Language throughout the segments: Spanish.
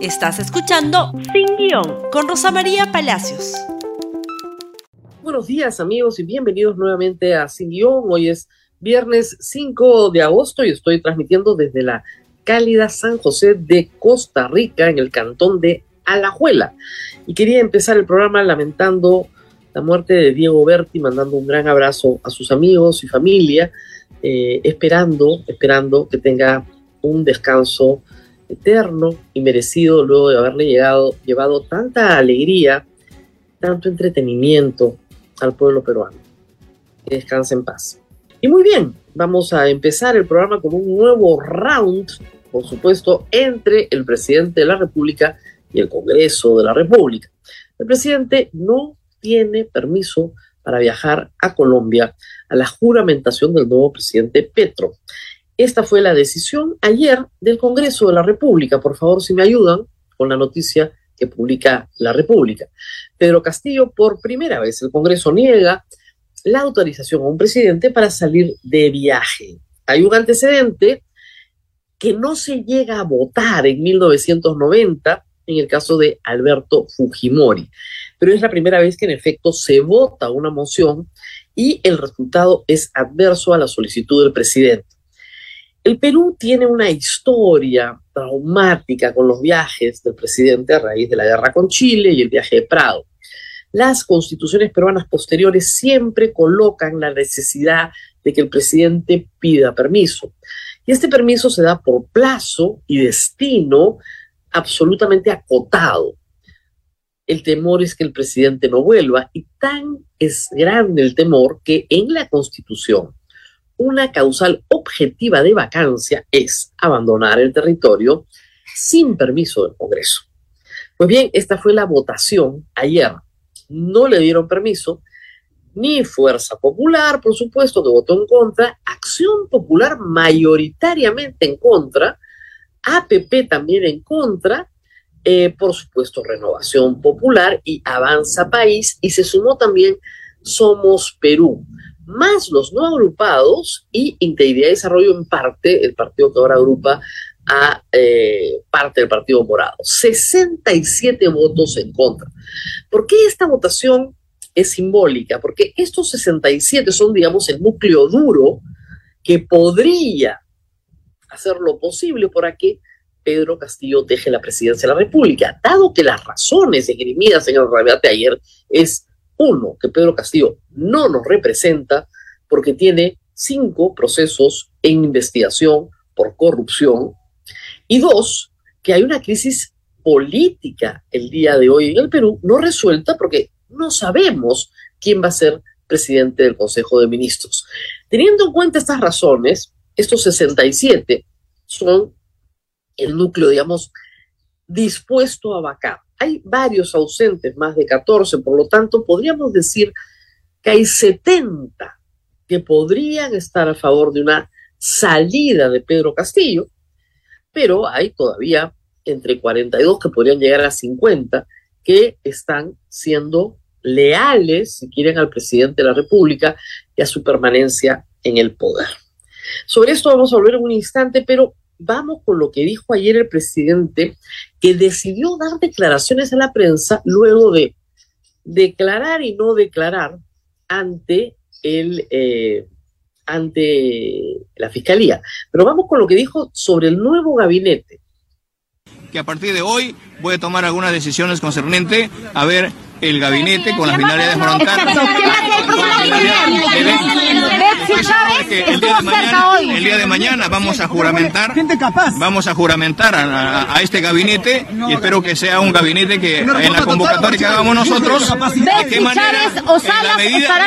Estás escuchando Sin Guión con Rosa María Palacios. Buenos días amigos y bienvenidos nuevamente a Sin Guión. Hoy es viernes 5 de agosto y estoy transmitiendo desde la cálida San José de Costa Rica en el cantón de Alajuela. Y quería empezar el programa lamentando la muerte de Diego Berti, mandando un gran abrazo a sus amigos y familia, eh, esperando, esperando que tenga un descanso eterno y merecido luego de haberle llegado, llevado tanta alegría, tanto entretenimiento al pueblo peruano. Descanse en paz. Y muy bien, vamos a empezar el programa con un nuevo round, por supuesto, entre el presidente de la República y el Congreso de la República. El presidente no tiene permiso para viajar a Colombia a la juramentación del nuevo presidente Petro. Esta fue la decisión ayer del Congreso de la República. Por favor, si me ayudan con la noticia que publica la República. Pedro Castillo, por primera vez, el Congreso niega la autorización a un presidente para salir de viaje. Hay un antecedente que no se llega a votar en 1990 en el caso de Alberto Fujimori, pero es la primera vez que en efecto se vota una moción y el resultado es adverso a la solicitud del presidente. El Perú tiene una historia traumática con los viajes del presidente a raíz de la guerra con Chile y el viaje de Prado. Las constituciones peruanas posteriores siempre colocan la necesidad de que el presidente pida permiso. Y este permiso se da por plazo y destino absolutamente acotado. El temor es que el presidente no vuelva y tan es grande el temor que en la constitución una causal objetiva de vacancia es abandonar el territorio sin permiso del Congreso. Pues bien, esta fue la votación ayer. No le dieron permiso ni Fuerza Popular, por supuesto, que votó en contra, Acción Popular mayoritariamente en contra, APP también en contra, eh, por supuesto Renovación Popular y Avanza País, y se sumó también Somos Perú más los no agrupados y Integridad y Desarrollo en parte, el partido que ahora agrupa a eh, parte del Partido Morado. 67 votos en contra. ¿Por qué esta votación es simbólica? Porque estos 67 son, digamos, el núcleo duro que podría hacer lo posible para que Pedro Castillo deje la presidencia de la República, dado que las razones esgrimidas en el debate ayer es uno, que Pedro Castillo no nos representa porque tiene cinco procesos en investigación por corrupción. Y dos, que hay una crisis política el día de hoy en el Perú no resuelta porque no sabemos quién va a ser presidente del Consejo de Ministros. Teniendo en cuenta estas razones, estos 67 son el núcleo, digamos, dispuesto a vacar. Hay varios ausentes, más de 14, por lo tanto, podríamos decir que hay 70 que podrían estar a favor de una salida de Pedro Castillo, pero hay todavía entre 42 que podrían llegar a 50 que están siendo leales, si quieren, al presidente de la República y a su permanencia en el poder. Sobre esto vamos a volver en un instante, pero vamos con lo que dijo ayer el presidente, que decidió dar declaraciones a la prensa luego de declarar y no declarar ante el eh, ante la fiscalía. Pero vamos con lo que dijo sobre el nuevo gabinete. Que a partir de hoy voy a tomar algunas decisiones concernentes a ver el gabinete con la finalidad de afrontar el día de mañana vamos a juramentar vamos a juramentar a, este gabinete y espero que sea un gabinete que en la convocatoria que hagamos nosotros de qué manera en la medida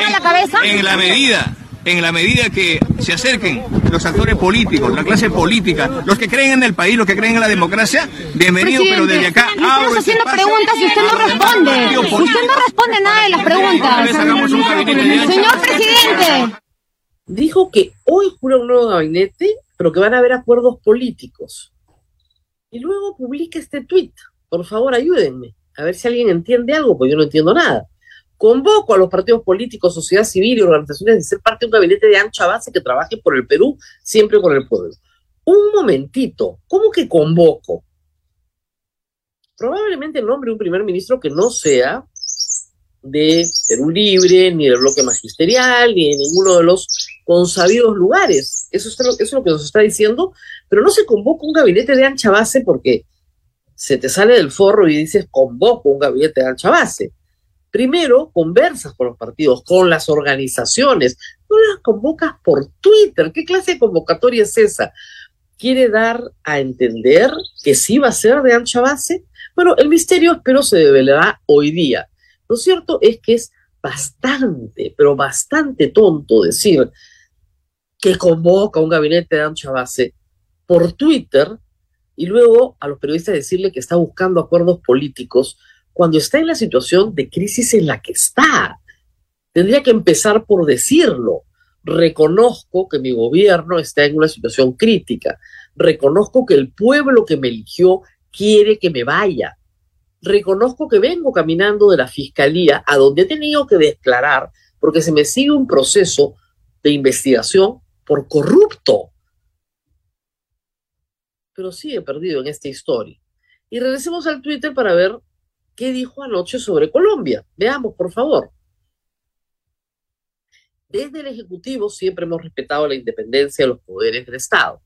en la medida que se acerquen los actores políticos, la clase política, los que creen en el país, los que creen en la democracia, bienvenido, pero desde acá Estamos haciendo preguntas y usted no responde. Usted no responde nada de las preguntas. Señor presidente. Dijo que hoy jura un nuevo gabinete, pero que van a haber acuerdos políticos. Y luego publica este tuit. Por favor, ayúdenme. A ver si alguien entiende algo, porque yo no entiendo nada. Convoco a los partidos políticos, sociedad civil y organizaciones de ser parte de un gabinete de ancha base que trabaje por el Perú, siempre con el pueblo. Un momentito, ¿cómo que convoco? probablemente nombre un primer ministro que no sea de Perú Libre, ni del bloque magisterial, ni de ninguno de los consabidos lugares. Eso eso es lo que nos está diciendo, pero no se convoca un gabinete de ancha base porque se te sale del forro y dices convoco un gabinete de ancha base. Primero, conversas con los partidos, con las organizaciones, no las convocas por Twitter. ¿Qué clase de convocatoria es esa? ¿Quiere dar a entender que sí va a ser de ancha base? Bueno, el misterio espero se develará hoy día. Lo cierto es que es bastante, pero bastante tonto decir que convoca un gabinete de ancha base por Twitter y luego a los periodistas decirle que está buscando acuerdos políticos cuando está en la situación de crisis en la que está. Tendría que empezar por decirlo. Reconozco que mi gobierno está en una situación crítica. Reconozco que el pueblo que me eligió quiere que me vaya. Reconozco que vengo caminando de la fiscalía a donde he tenido que declarar porque se me sigue un proceso de investigación por corrupto. Pero he perdido en esta historia. Y regresemos al Twitter para ver qué dijo anoche sobre Colombia. Veamos, por favor. Desde el Ejecutivo siempre hemos respetado la independencia de los poderes del Estado.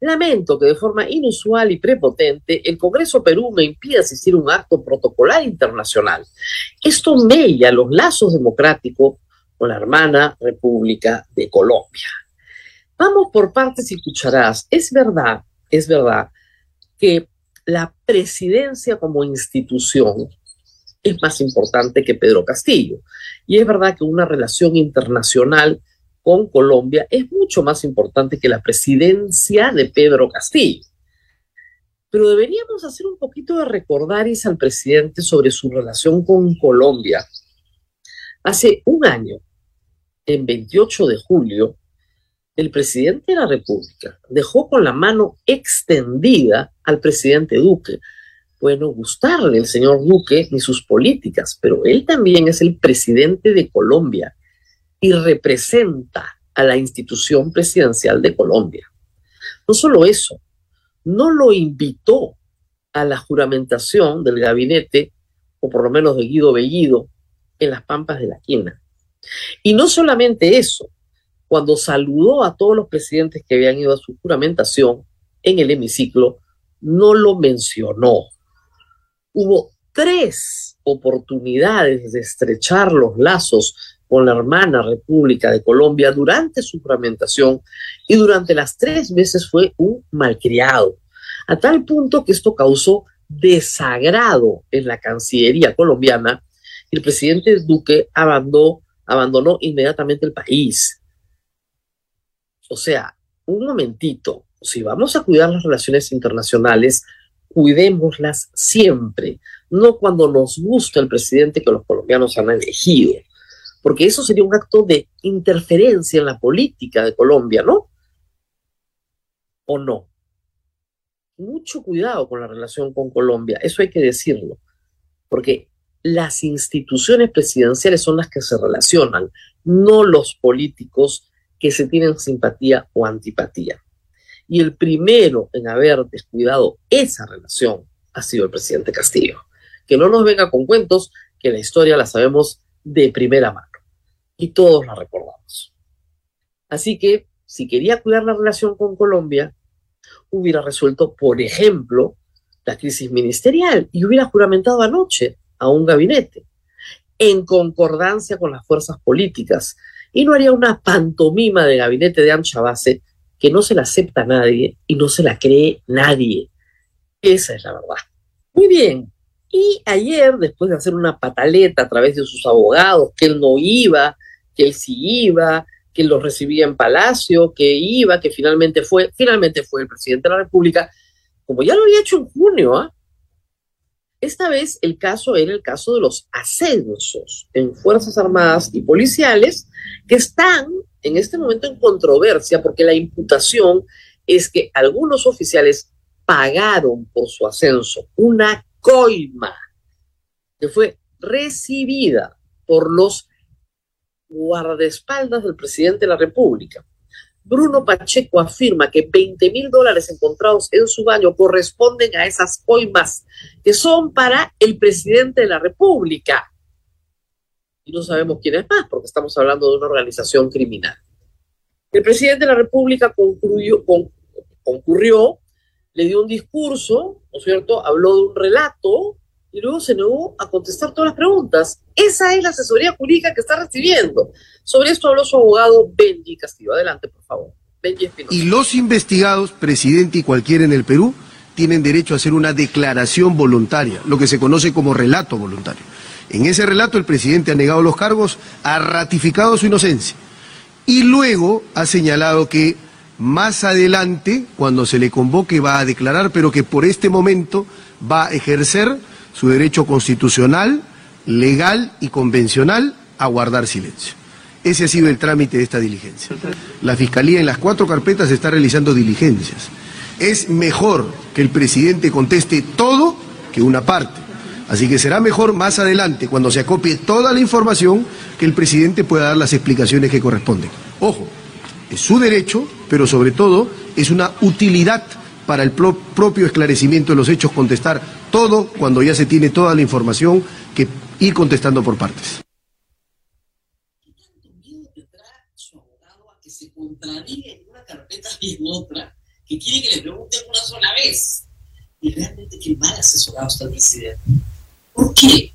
Lamento que de forma inusual y prepotente el Congreso Perú me impida asistir a un acto protocolar internacional. Esto mella los lazos democráticos con la hermana República de Colombia. Vamos por partes y cucharadas. Es verdad, es verdad que la presidencia como institución es más importante que Pedro Castillo. Y es verdad que una relación internacional con Colombia es mucho más importante que la presidencia de Pedro Castillo. Pero deberíamos hacer un poquito de recordaris al presidente sobre su relación con Colombia. Hace un año, en 28 de julio, el presidente de la República dejó con la mano extendida al presidente Duque. Bueno, gustarle el señor Duque ni sus políticas, pero él también es el presidente de Colombia y representa a la institución presidencial de Colombia. No solo eso, no lo invitó a la juramentación del gabinete, o por lo menos de Guido Bellido, en las Pampas de la Quina. Y no solamente eso, cuando saludó a todos los presidentes que habían ido a su juramentación en el hemiciclo, no lo mencionó. Hubo tres oportunidades de estrechar los lazos con la hermana República de Colombia durante su fragmentación y durante las tres meses fue un malcriado, a tal punto que esto causó desagrado en la Cancillería colombiana y el presidente Duque abandonó inmediatamente el país. O sea, un momentito, si vamos a cuidar las relaciones internacionales, cuidémoslas siempre, no cuando nos gusta el presidente que los colombianos han elegido porque eso sería un acto de interferencia en la política de Colombia, ¿no? ¿O no? Mucho cuidado con la relación con Colombia, eso hay que decirlo, porque las instituciones presidenciales son las que se relacionan, no los políticos que se tienen simpatía o antipatía. Y el primero en haber descuidado esa relación ha sido el presidente Castillo. Que no nos venga con cuentos, que la historia la sabemos de primera mano y todos la recordamos. Así que si quería cuidar la relación con Colombia, hubiera resuelto, por ejemplo, la crisis ministerial y hubiera juramentado anoche a un gabinete en concordancia con las fuerzas políticas y no haría una pantomima de gabinete de ancha base que no se la acepta nadie y no se la cree nadie. Esa es la verdad. Muy bien. Y ayer, después de hacer una pataleta a través de sus abogados, que él no iba, que él sí iba, que lo recibía en Palacio, que iba, que finalmente fue, finalmente fue el presidente de la República, como ya lo había hecho en junio, ¿ah? Esta vez el caso era el caso de los ascensos en Fuerzas Armadas y policiales que están en este momento en controversia porque la imputación es que algunos oficiales pagaron por su ascenso una coima que fue recibida por los guardaespaldas del presidente de la República. Bruno Pacheco afirma que 20 mil dólares encontrados en su baño corresponden a esas coimas que son para el presidente de la República. Y no sabemos quién es más, porque estamos hablando de una organización criminal. El presidente de la República concurrió, le dio un discurso, ¿no es cierto? Habló de un relato y luego se negó a contestar todas las preguntas. Esa es la asesoría jurídica que está recibiendo. Sobre esto habló su abogado Benji Castillo. Adelante, por favor. Benji Espinosa. Y los investigados, presidente y cualquiera en el Perú, tienen derecho a hacer una declaración voluntaria, lo que se conoce como relato voluntario. En ese relato el presidente ha negado los cargos, ha ratificado su inocencia y luego ha señalado que más adelante, cuando se le convoque, va a declarar, pero que por este momento va a ejercer su derecho constitucional, legal y convencional a guardar silencio. Ese ha sido el trámite de esta diligencia. La Fiscalía en las cuatro carpetas está realizando diligencias. Es mejor que el presidente conteste todo que una parte. Así que será mejor más adelante, cuando se acopie toda la información, que el presidente pueda dar las explicaciones que corresponden. Ojo, es su derecho, pero sobre todo es una utilidad para el propio esclarecimiento de los hechos contestar todo cuando ya se tiene toda la información que ir contestando por partes. que se en una carpeta y en otra, que quiere que le pregunten una sola vez. Y realmente qué mal asesorado está el presidente. ¿Por qué?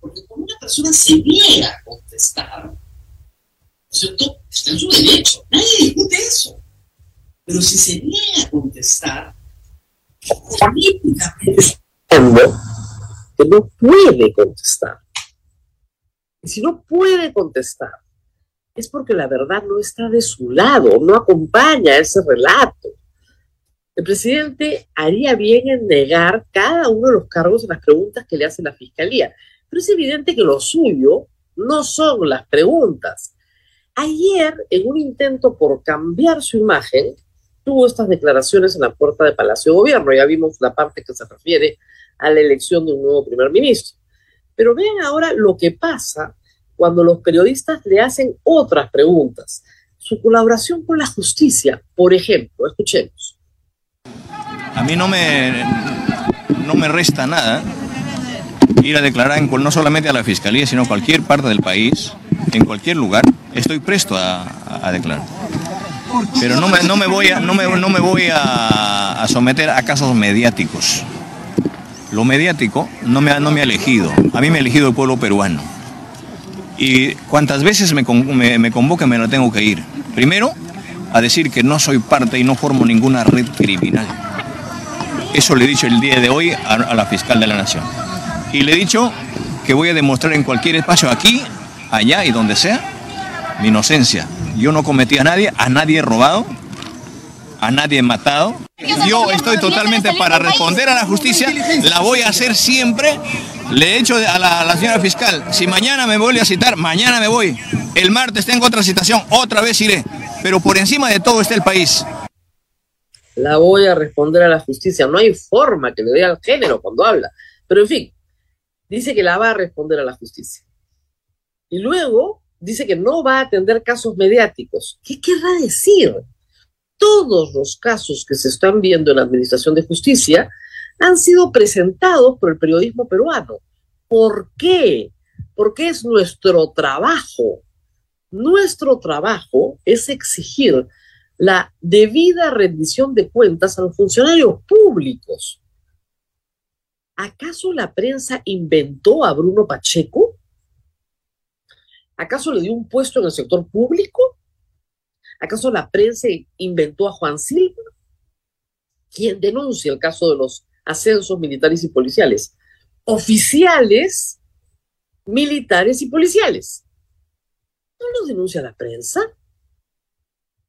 Porque cuando una persona se niega a contestar, ¿no es cierto? Está en su derecho, nadie discute eso. Pero si se niega a contestar, políticamente que no puede contestar. Y si no puede contestar, es porque la verdad no está de su lado, no acompaña ese relato. El presidente haría bien en negar cada uno de los cargos en las preguntas que le hace la fiscalía, pero es evidente que lo suyo no son las preguntas. Ayer, en un intento por cambiar su imagen, tuvo estas declaraciones en la puerta de Palacio de Gobierno. Ya vimos la parte que se refiere a la elección de un nuevo primer ministro. Pero vean ahora lo que pasa cuando los periodistas le hacen otras preguntas. Su colaboración con la justicia, por ejemplo, escuchemos. A mí no me, no me resta nada ir a declarar en, no solamente a la Fiscalía, sino a cualquier parte del país, en cualquier lugar. Estoy presto a, a declarar. Pero no me, no me voy, a, no me, no me voy a, someter a casos mediáticos. Lo mediático no me, ha, no me ha elegido, a mí me ha elegido el pueblo peruano. Y cuantas veces me, me, me convoquen me lo tengo que ir. Primero, a decir que no soy parte y no formo ninguna red criminal. Eso le he dicho el día de hoy a, a la fiscal de la Nación. Y le he dicho que voy a demostrar en cualquier espacio, aquí, allá y donde sea, mi inocencia. Yo no cometí a nadie, a nadie he robado, a nadie he matado. Yo estoy totalmente para responder a la justicia, la voy a hacer siempre. Le he dicho a la, señora fiscal, si mañana me vuelve a citar, mañana me voy. El martes tengo otra citación, otra vez iré. Pero por encima de todo está el país. La voy a responder a la justicia. No hay forma que le dé al género cuando habla. Pero en fin, dice que la va a responder a la justicia. Y luego dice que no va a atender casos mediáticos. ¿Qué querrá decir? todos los casos que se están viendo en la Administración de Justicia han sido presentados por el periodismo peruano. ¿Por qué? Porque es nuestro trabajo. Nuestro trabajo es exigir la debida rendición de cuentas a los funcionarios públicos. ¿Acaso la prensa inventó a Bruno Pacheco? ¿Acaso le dio un puesto en el sector público? ¿Acaso la prensa inventó a Juan Silva? ¿Quién denuncia el caso de los ascensos militares y policiales? Oficiales, militares y policiales. ¿No lo denuncia la prensa?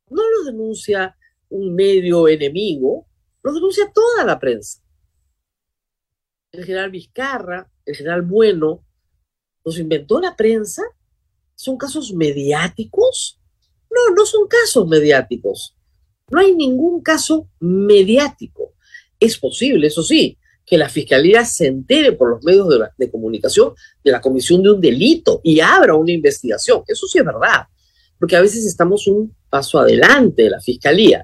¿No lo denuncia un medio enemigo? Lo denuncia toda la prensa. El general Vizcarra, el general Bueno, ¿los inventó la prensa? ¿Son casos mediáticos? No, no son casos mediáticos. No hay ningún caso mediático. Es posible, eso sí, que la fiscalía se entere por los medios de, comunicación de la comisión de un delito y abra una investigación. Eso sí es verdad. porque a veces estamos un paso adelante de la Fiscalía.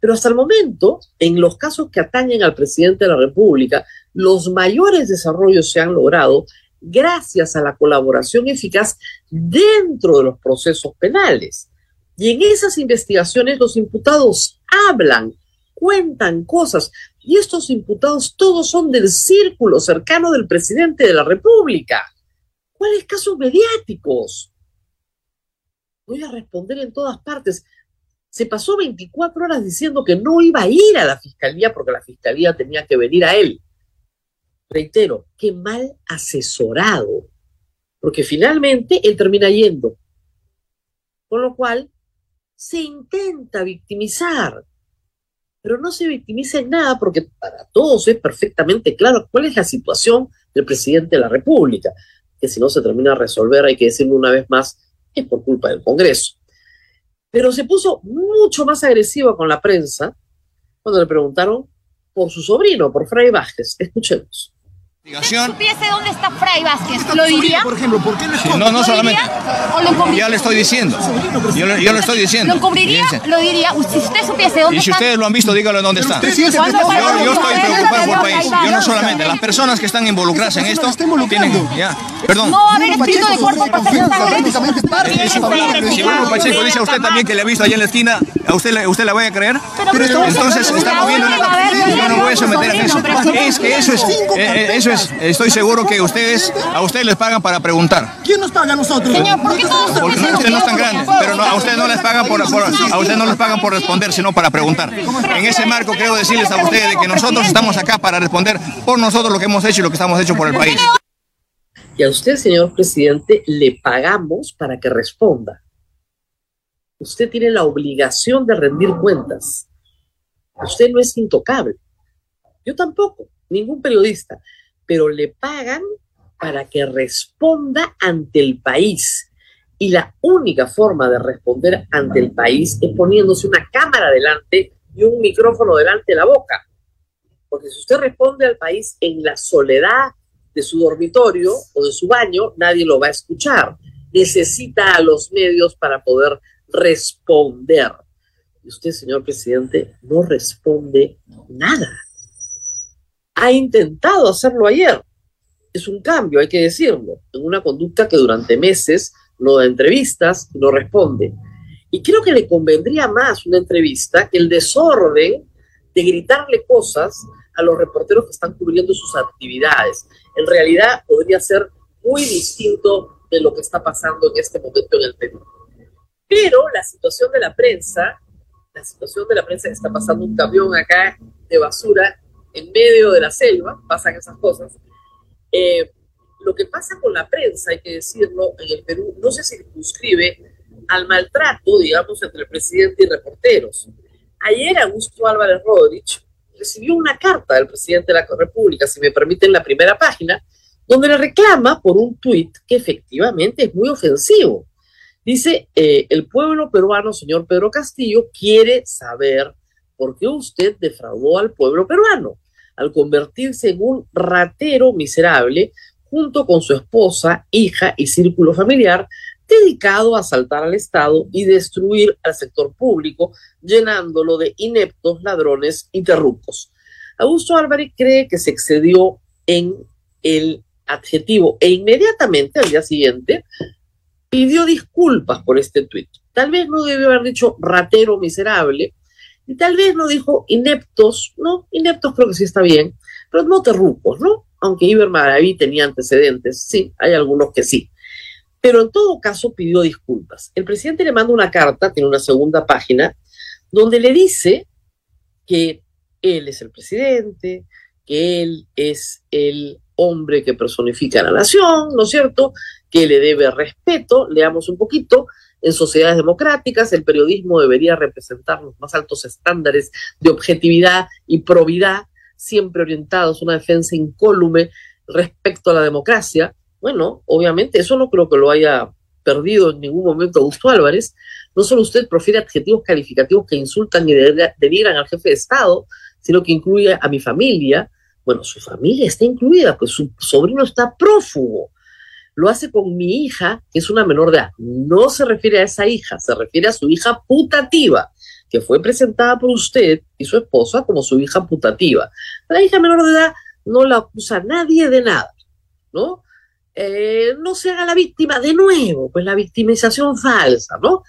Pero hasta el momento, en los casos que atañen al presidente de la República, los mayores desarrollos se han logrado gracias a la colaboración eficaz dentro de los procesos penales. Y en esas investigaciones los imputados hablan, cuentan cosas, y estos imputados todos son del círculo cercano del presidente de la República. ¿Cuáles casos mediáticos? Voy a responder en todas partes. Se pasó 24 horas diciendo que no iba a ir a la fiscalía porque la fiscalía tenía que venir a él. Reitero, qué mal asesorado, porque finalmente él termina yendo. Con lo cual, se intenta victimizar, pero no se victimiza en nada porque para todos es perfectamente claro cuál es la situación del presidente de la República, que si no se termina de resolver, hay que decirlo una vez más, es por culpa del Congreso. Pero se puso mucho más agresiva con la prensa cuando le preguntaron por su sobrino, por Fray Vázquez. Escuchemos. Si supiese dónde está Fray Vázquez, ¿lo diría? Por ejemplo, ¿por qué no Sí, no, no ¿Lo solamente. diría o lo encubriría? Ya le estoy diciendo. Yo, le- yo lo estoy diciendo. ¿Lo encubriría? Fíjense. ¿Lo diría? Si usted supiese dónde Y si está... ustedes lo han visto, díganlo dónde está. Yo, yo estoy preocupado por el país. Va. Yo no solamente. Las personas que están involucradas en esto está tienen. Ya, perdón. No va a haber espíritu de cuerpo. Si Bruno Pacheco dice a usted también que le ha visto allá en la esquina, ¿a usted le, usted la voy a creer? Pero Entonces estamos viendo. Yo no voy a someter en eso. Es que eso es, eh, eh, eso es. Estoy seguro que ustedes, a ustedes les pagan para preguntar. ¿Quién nos paga a nosotros? Señor, ¿por qué todos Porque ustedes no están grandes, pero no, a ustedes no les pagan por, por- a ustedes no les pagan por responder, sino para preguntar. En ese marco creo decirles a ustedes de que nosotros estamos acá para responder por nosotros lo que hemos hecho y lo que estamos hecho por el país. Y a usted, señor presidente, le pagamos para que responda. Usted tiene la obligación de rendir cuentas. Usted no es intocable. Yo tampoco, ningún periodista, pero le pagan para que responda ante el país. Y la única forma de responder ante el país es poniéndose una cámara delante y un micrófono delante de la boca. Porque si usted responde al país en la soledad de su dormitorio o de su baño, nadie lo va a escuchar. Necesita a los medios para poder responder. Y usted, señor presidente, no responde nada. Ha intentado hacerlo ayer. Es un cambio, hay que decirlo, en una conducta que durante meses no da entrevistas no responde. Y creo que le convendría más una entrevista que el desorden de gritarle cosas a los reporteros que están cubriendo sus actividades. En realidad podría ser muy distinto de lo que está pasando en este momento en el Perú. Pero la situación de la prensa, la situación de la prensa está pasando un camión acá de basura en medio de la selva, pasan esas cosas. Eh, lo que pasa con la prensa, hay que decirlo, en el Perú no se circunscribe al maltrato, digamos, entre el presidente y reporteros. Ayer Augusto Álvarez Rodríguez recibió una carta del presidente de la República, si me permiten la primera página, donde le reclama por un tuit que efectivamente es muy ofensivo. Dice, eh, el pueblo peruano, señor Pedro Castillo, quiere saber por qué usted defraudó al pueblo peruano al convertirse en un ratero miserable junto con su esposa, hija y círculo familiar, dedicado a asaltar al Estado y destruir al sector público, llenándolo de ineptos ladrones y terrucos. Augusto Álvarez cree que se excedió en el adjetivo e inmediatamente al día siguiente pidió disculpas por este tuit. Tal vez no debió haber dicho ratero miserable y tal vez no dijo ineptos, no, ineptos creo que sí está bien, pero no terrucos, ¿no? Aunque Iber Maraví tenía antecedentes, sí, hay algunos que sí. Pero en todo caso pidió disculpas. El presidente le manda una carta, tiene una segunda página, donde le dice que él es el presidente, que él es el hombre que personifica a la nación, ¿no es cierto? Que le debe respeto, leamos un poquito, en sociedades democráticas el periodismo debería representar los más altos estándares de objetividad y probidad, siempre orientados a una defensa incólume respecto a la democracia. Bueno, obviamente eso no creo que lo haya perdido en ningún momento Augusto Álvarez. No solo usted profiere adjetivos calificativos que insultan y denigran al jefe de Estado, sino que incluye a mi familia. Bueno, su familia está incluida, pues su sobrino está prófugo. Lo hace con mi hija, que es una menor de edad. No se refiere a esa hija, se refiere a su hija putativa, que fue presentada por usted y su esposa como su hija putativa. La hija menor de edad no la acusa nadie de nada, ¿no? Eh, no se haga la víctima de nuevo, pues la victimización falsa, ¿no?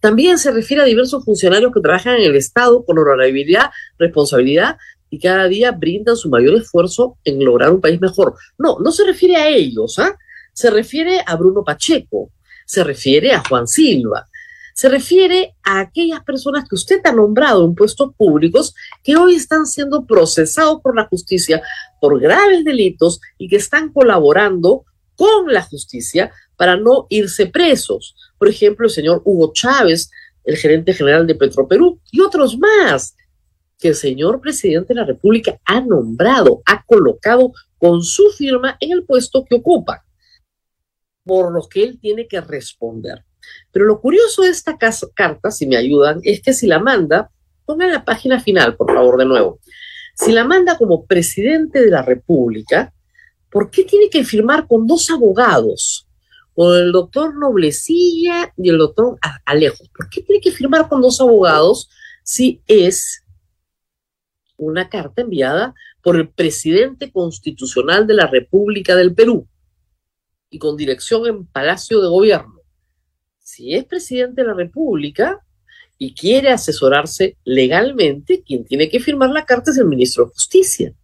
También se refiere a diversos funcionarios que trabajan en el Estado con honorabilidad, responsabilidad y cada día brindan su mayor esfuerzo en lograr un país mejor. No, no se refiere a ellos, ¿ah? Se refiere a Bruno Pacheco, se refiere a Juan Silva, se refiere a aquellas personas que usted ha nombrado en puestos públicos que hoy están siendo procesados por la justicia por graves delitos y que están colaborando con la justicia para no irse presos. Por ejemplo, el señor Hugo Chávez, el gerente general de Petroperú, y otros más que el señor presidente de la República ha nombrado, ha colocado con su firma en el puesto que ocupa, por los que él tiene que responder. Pero lo curioso de esta carta, si me ayudan, es que si la manda, pongan la página final, por favor, de nuevo. Si la manda como presidente de la República, ¿por qué tiene que firmar con dos abogados? Con el doctor Noblecilla y el doctor Alejo. ¿Por qué tiene que firmar con dos abogados si es una carta enviada por el presidente constitucional de la República del Perú y con dirección en Palacio de Gobierno? Si es presidente de la República y quiere asesorarse legalmente, quien tiene que firmar la carta es el ministro de Justicia.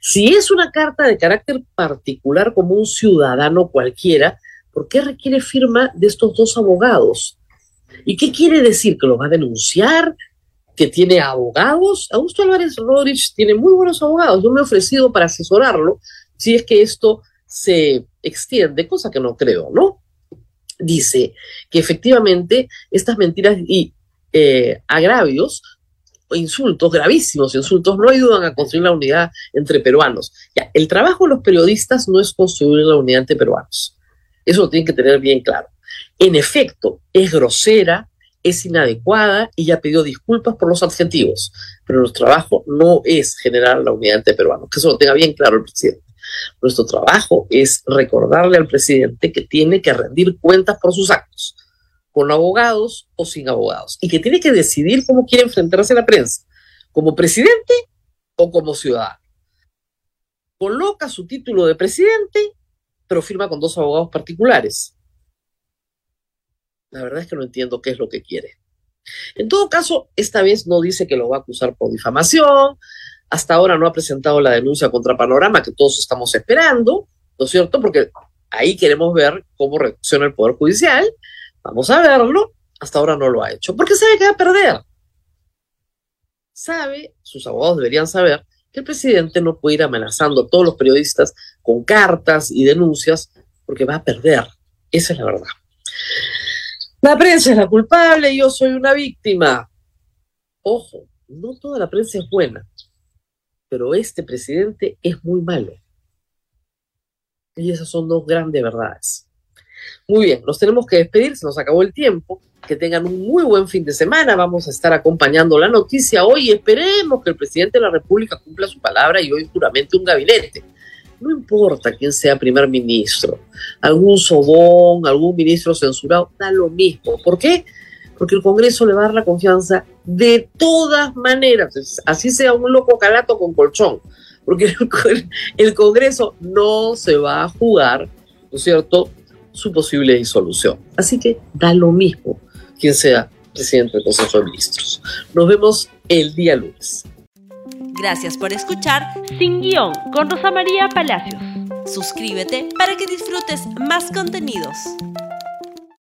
Si es una carta de carácter particular como un ciudadano cualquiera, ¿por qué requiere firma de estos dos abogados? ¿Y qué quiere decir? ¿Que lo va a denunciar? ¿Que tiene abogados? Augusto Álvarez Rodríguez tiene muy buenos abogados. Yo me he ofrecido para asesorarlo si es que esto se extiende, cosa que no creo, ¿no? Dice que efectivamente estas mentiras y eh, agravios insultos, gravísimos insultos, no ayudan a construir la unidad entre peruanos. Ya, el trabajo de los periodistas no es construir la unidad entre peruanos. Eso lo tienen que tener bien claro. En efecto, es grosera, es inadecuada y ya pidió disculpas por los adjetivos, pero nuestro trabajo no es generar la unidad entre peruanos, que eso lo tenga bien claro el presidente. Nuestro trabajo es recordarle al presidente que tiene que rendir cuentas por sus actos con abogados o sin abogados, y que tiene que decidir cómo quiere enfrentarse a la prensa, como presidente o como ciudadano. Coloca su título de presidente, pero firma con dos abogados particulares. La verdad es que no entiendo qué es lo que quiere. En todo caso, esta vez no dice que lo va a acusar por difamación, hasta ahora no ha presentado la denuncia contra Panorama que todos estamos esperando, ¿no es cierto? Porque ahí queremos ver cómo reacciona el Poder Judicial Vamos a verlo. Hasta ahora no lo ha hecho. Porque sabe que va a perder. Sabe, sus abogados deberían saber, que el presidente no puede ir amenazando a todos los periodistas con cartas y denuncias porque va a perder. Esa es la verdad. La prensa es la culpable yo soy una víctima. Ojo, no toda la prensa es buena, pero este presidente es muy malo. Y esas son dos grandes verdades. Muy bien, nos tenemos que despedir, se nos acabó el tiempo. Que tengan un muy buen fin de semana. Vamos a estar acompañando la noticia hoy. Esperemos que el presidente de la República cumpla su palabra y hoy puramente un gabinete. No importa quién sea primer ministro, algún sobón, algún ministro censurado, da lo mismo. ¿Por qué? Porque el Congreso le va a dar la confianza de todas maneras, así sea un loco calato con colchón, porque el, Congreso no se va a jugar, ¿no es cierto?, su posible disolución. Así que da lo mismo quien sea presidente del Consejo de Ministros. Nos vemos el día lunes. Gracias por escuchar Sin Guión con Rosa María Palacios. Suscríbete para que disfrutes más contenidos.